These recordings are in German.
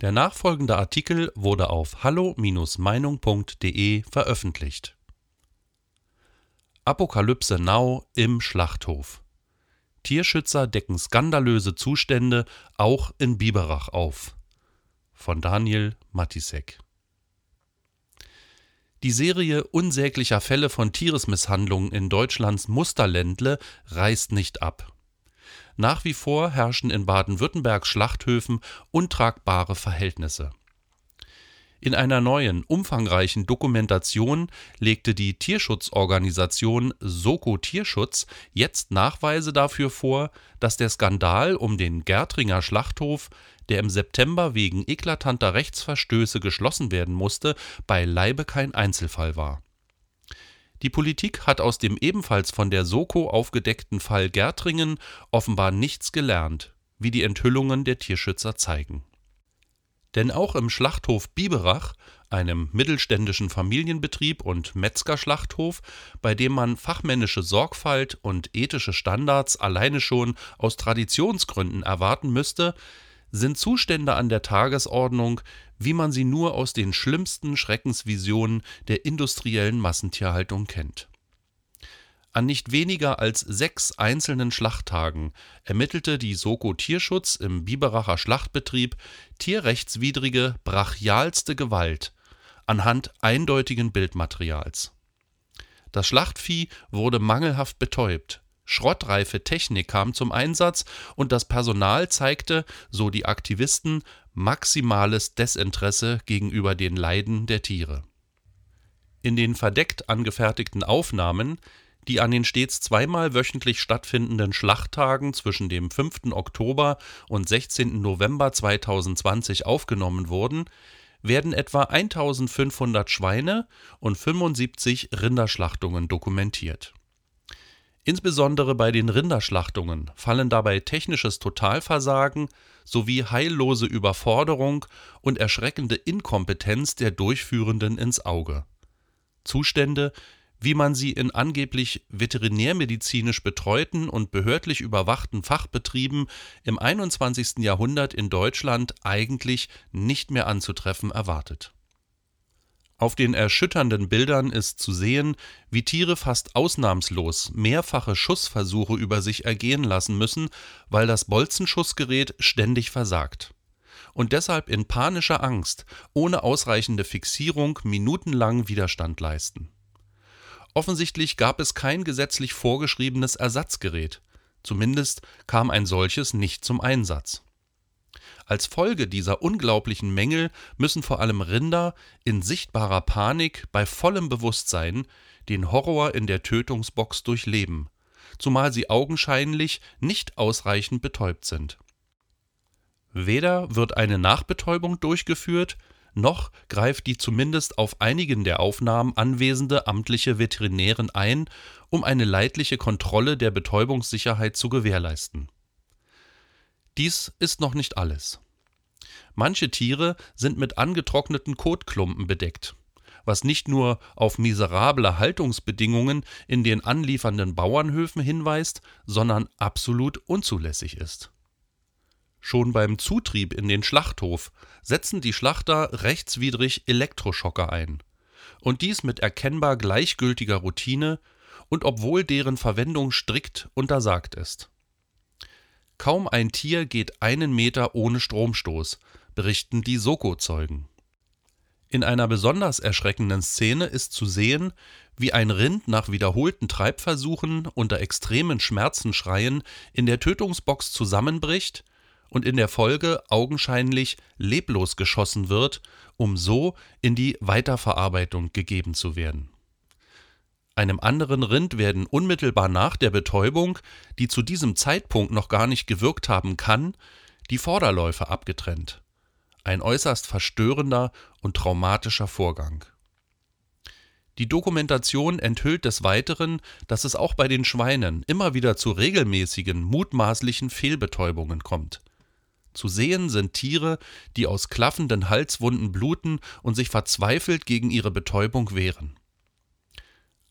Der nachfolgende Artikel wurde auf hallo-meinung.de veröffentlicht. Apokalypse Now im Schlachthof. Tierschützer decken skandalöse Zustände auch in Biberach auf. Von Daniel Matisek. Die Serie unsäglicher Fälle von Tieresmisshandlungen in Deutschlands Musterländle reißt nicht ab. Nach wie vor herrschen in Baden-Württembergs Schlachthöfen untragbare Verhältnisse. In einer neuen, umfangreichen Dokumentation legte die Tierschutzorganisation Soko Tierschutz jetzt Nachweise dafür vor, dass der Skandal um den Gärtringer Schlachthof, der im September wegen eklatanter Rechtsverstöße geschlossen werden musste, beileibe kein Einzelfall war die Politik hat aus dem ebenfalls von der Soko aufgedeckten Fall Gärtringen offenbar nichts gelernt, wie die Enthüllungen der Tierschützer zeigen. Denn auch im Schlachthof Biberach, einem mittelständischen Familienbetrieb und Metzgerschlachthof, bei dem man fachmännische Sorgfalt und ethische Standards alleine schon aus Traditionsgründen erwarten müsste, sind Zustände an der Tagesordnung, wie man sie nur aus den schlimmsten Schreckensvisionen der industriellen Massentierhaltung kennt. An nicht weniger als sechs einzelnen Schlachttagen ermittelte die Soko Tierschutz im Biberacher Schlachtbetrieb tierrechtswidrige, brachialste Gewalt anhand eindeutigen Bildmaterials. Das Schlachtvieh wurde mangelhaft betäubt, schrottreife Technik kam zum Einsatz und das Personal zeigte, so die Aktivisten, maximales Desinteresse gegenüber den Leiden der Tiere. In den verdeckt angefertigten Aufnahmen, die an den stets zweimal wöchentlich stattfindenden Schlachttagen zwischen dem 5. Oktober und 16. November 2020 aufgenommen wurden, werden etwa 1500 Schweine und 75 Rinderschlachtungen dokumentiert Insbesondere bei den Rinderschlachtungen fallen dabei technisches Totalversagen sowie heillose Überforderung und erschreckende Inkompetenz der Durchführenden ins Auge. Zustände, wie man sie in angeblich veterinärmedizinisch betreuten und behördlich überwachten Fachbetrieben im 21. Jahrhundert in Deutschland eigentlich nicht mehr anzutreffen erwartet auf den erschütternden Bildern ist zu sehen, wie Tiere fast ausnahmslos mehrfache Schussversuche über sich ergehen lassen müssen, weil das Bolzenschussgerät ständig versagt. Und deshalb in panischer Angst, ohne ausreichende Fixierung, minutenlang Widerstand leisten. Offensichtlich gab es kein gesetzlich vorgeschriebenes Ersatzgerät. Zumindest kam ein solches nicht zum Einsatz. Als Folge dieser unglaublichen Mängel müssen vor allem Rinder in sichtbarer Panik bei vollem Bewusstsein den Horror in der Tötungsbox durchleben, zumal sie augenscheinlich nicht ausreichend betäubt sind. Weder wird eine Nachbetäubung durchgeführt, noch greift die zumindest auf einigen der Aufnahmen anwesende amtliche Veterinärin ein, um eine leidliche Kontrolle der Betäubungssicherheit zu gewährleisten dies ist noch nicht alles. Manche Tiere sind mit angetrockneten Kotklumpen bedeckt, was nicht nur auf miserable Haltungsbedingungen in den anliefernden Bauernhöfen hinweist, sondern absolut unzulässig ist. Schon beim Zutrieb in den Schlachthof setzen die Schlachter rechtswidrig Elektroschocker ein. Und dies mit erkennbar gleichgültiger Routine und obwohl deren Verwendung strikt untersagt ist. Kaum ein Tier geht einen Meter ohne Stromstoß, berichten die Soko-Zeugen. In einer besonders erschreckenden Szene ist zu sehen, wie ein Rind nach wiederholten Treibversuchen unter extremen Schmerzenschreien in der Tötungsbox zusammenbricht und in der Folge augenscheinlich leblos geschossen wird, um so in die Weiterverarbeitung gegeben zu werden einem anderen Rind werden unmittelbar nach der Betäubung, die zu diesem Zeitpunkt noch gar nicht gewirkt haben kann, die Vorderläufe abgetrennt. Ein äußerst verstörender und traumatischer Vorgang. Die Dokumentation enthüllt des Weiteren, dass es auch bei den Schweinen immer wieder zu regelmäßigen, mutmaßlichen Fehlbetäubungen kommt. Zu sehen sind Tiere, die aus klaffenden Halswunden bluten und sich verzweifelt gegen ihre Betäubung wehren.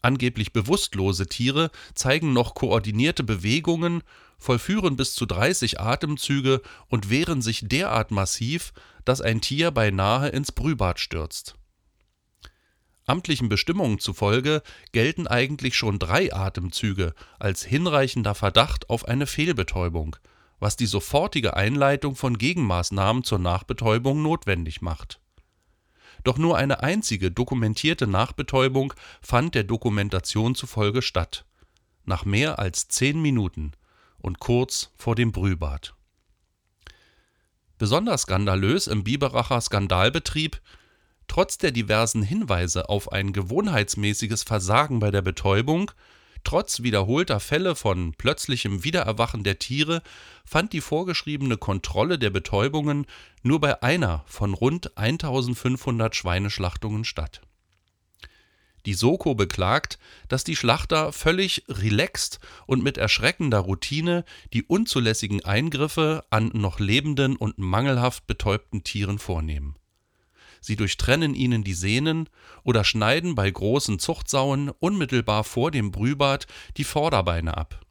Angeblich bewusstlose Tiere zeigen noch koordinierte Bewegungen, vollführen bis zu 30 Atemzüge und wehren sich derart massiv, dass ein Tier beinahe ins Brühbad stürzt. Amtlichen Bestimmungen zufolge gelten eigentlich schon drei Atemzüge als hinreichender Verdacht auf eine Fehlbetäubung, was die sofortige Einleitung von Gegenmaßnahmen zur Nachbetäubung notwendig macht. Doch nur eine einzige dokumentierte Nachbetäubung fand der Dokumentation zufolge statt, nach mehr als zehn Minuten und kurz vor dem Brühbad. Besonders skandalös im Biberacher Skandalbetrieb Trotz der diversen Hinweise auf ein gewohnheitsmäßiges Versagen bei der Betäubung, trotz wiederholter Fälle von plötzlichem Wiedererwachen der Tiere, fand die vorgeschriebene Kontrolle der Betäubungen nur bei einer von rund 1500 Schweineschlachtungen statt. Die Soko beklagt, dass die Schlachter völlig relaxed und mit erschreckender Routine die unzulässigen Eingriffe an noch lebenden und mangelhaft betäubten Tieren vornehmen sie durchtrennen ihnen die Sehnen oder schneiden bei großen Zuchtsauen unmittelbar vor dem Brühbad die Vorderbeine ab.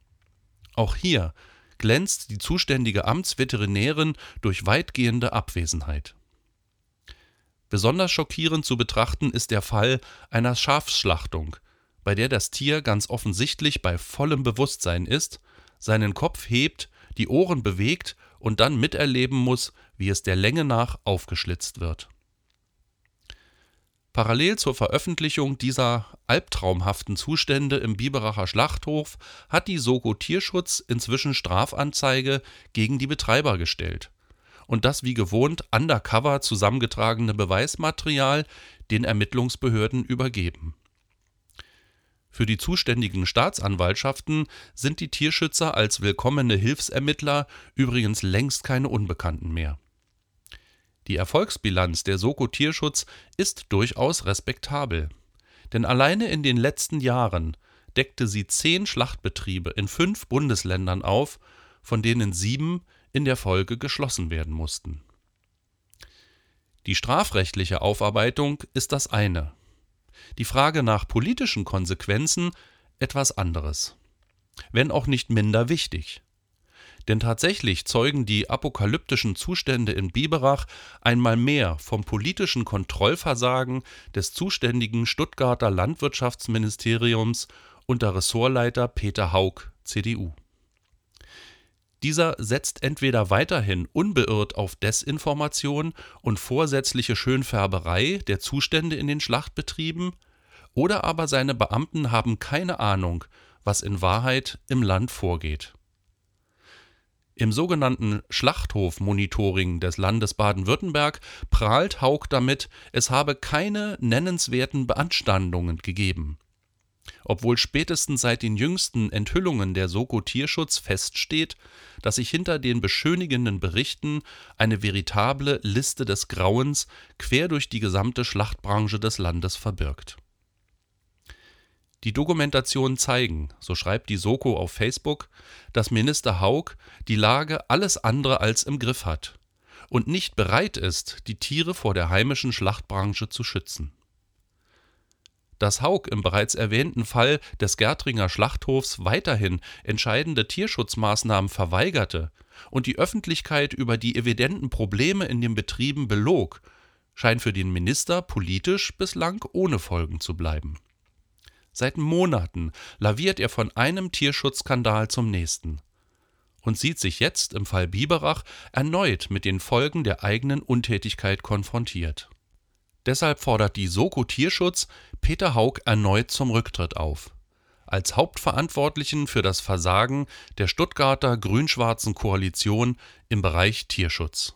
Auch hier glänzt die zuständige Amtsveterinärin durch weitgehende Abwesenheit. Besonders schockierend zu betrachten ist der Fall einer Schafsschlachtung, bei der das Tier ganz offensichtlich bei vollem Bewusstsein ist, seinen Kopf hebt, die Ohren bewegt und dann miterleben muss, wie es der Länge nach aufgeschlitzt wird. Parallel zur Veröffentlichung dieser albtraumhaften Zustände im Biberacher Schlachthof hat die Soko Tierschutz inzwischen Strafanzeige gegen die Betreiber gestellt und das wie gewohnt undercover zusammengetragene Beweismaterial den Ermittlungsbehörden übergeben. Für die zuständigen Staatsanwaltschaften sind die Tierschützer als willkommene Hilfsermittler übrigens längst keine Unbekannten mehr die Erfolgsbilanz der Soko Tierschutz ist durchaus respektabel. Denn alleine in den letzten Jahren deckte sie zehn Schlachtbetriebe in fünf Bundesländern auf, von denen sieben in der Folge geschlossen werden mussten. Die strafrechtliche Aufarbeitung ist das eine. Die Frage nach politischen Konsequenzen etwas anderes. Wenn auch nicht minder wichtig. Denn tatsächlich zeugen die apokalyptischen Zustände in Biberach einmal mehr vom politischen Kontrollversagen des zuständigen Stuttgarter Landwirtschaftsministeriums unter Ressortleiter Peter Haug, CDU. Dieser setzt entweder weiterhin unbeirrt auf Desinformation und vorsätzliche Schönfärberei der Zustände in den Schlachtbetrieben, oder aber seine Beamten haben keine Ahnung, was in Wahrheit im Land vorgeht. Im sogenannten Schlachthof-Monitoring des Landes Baden-Württemberg prahlt Haug damit, es habe keine nennenswerten Beanstandungen gegeben. Obwohl spätestens seit den jüngsten Enthüllungen der Soko Tierschutz feststeht, dass sich hinter den beschönigenden Berichten eine veritable Liste des Grauens quer durch die gesamte Schlachtbranche des Landes verbirgt die Dokumentationen zeigen, so schreibt die Soko auf Facebook, dass Minister Haug die Lage alles andere als im Griff hat und nicht bereit ist, die Tiere vor der heimischen Schlachtbranche zu schützen. Dass Haug im bereits erwähnten Fall des Gärtringer Schlachthofs weiterhin entscheidende Tierschutzmaßnahmen verweigerte und die Öffentlichkeit über die evidenten Probleme in den Betrieben belog, scheint für den Minister politisch bislang ohne Folgen zu bleiben. Seit Monaten laviert er von einem Tierschutzskandal zum nächsten und sieht sich jetzt im Fall Biberach erneut mit den Folgen der eigenen Untätigkeit konfrontiert. Deshalb fordert die Soko Tierschutz Peter Haug erneut zum Rücktritt auf. Als Hauptverantwortlichen für das Versagen der Stuttgarter grün-schwarzen Koalition im Bereich Tierschutz.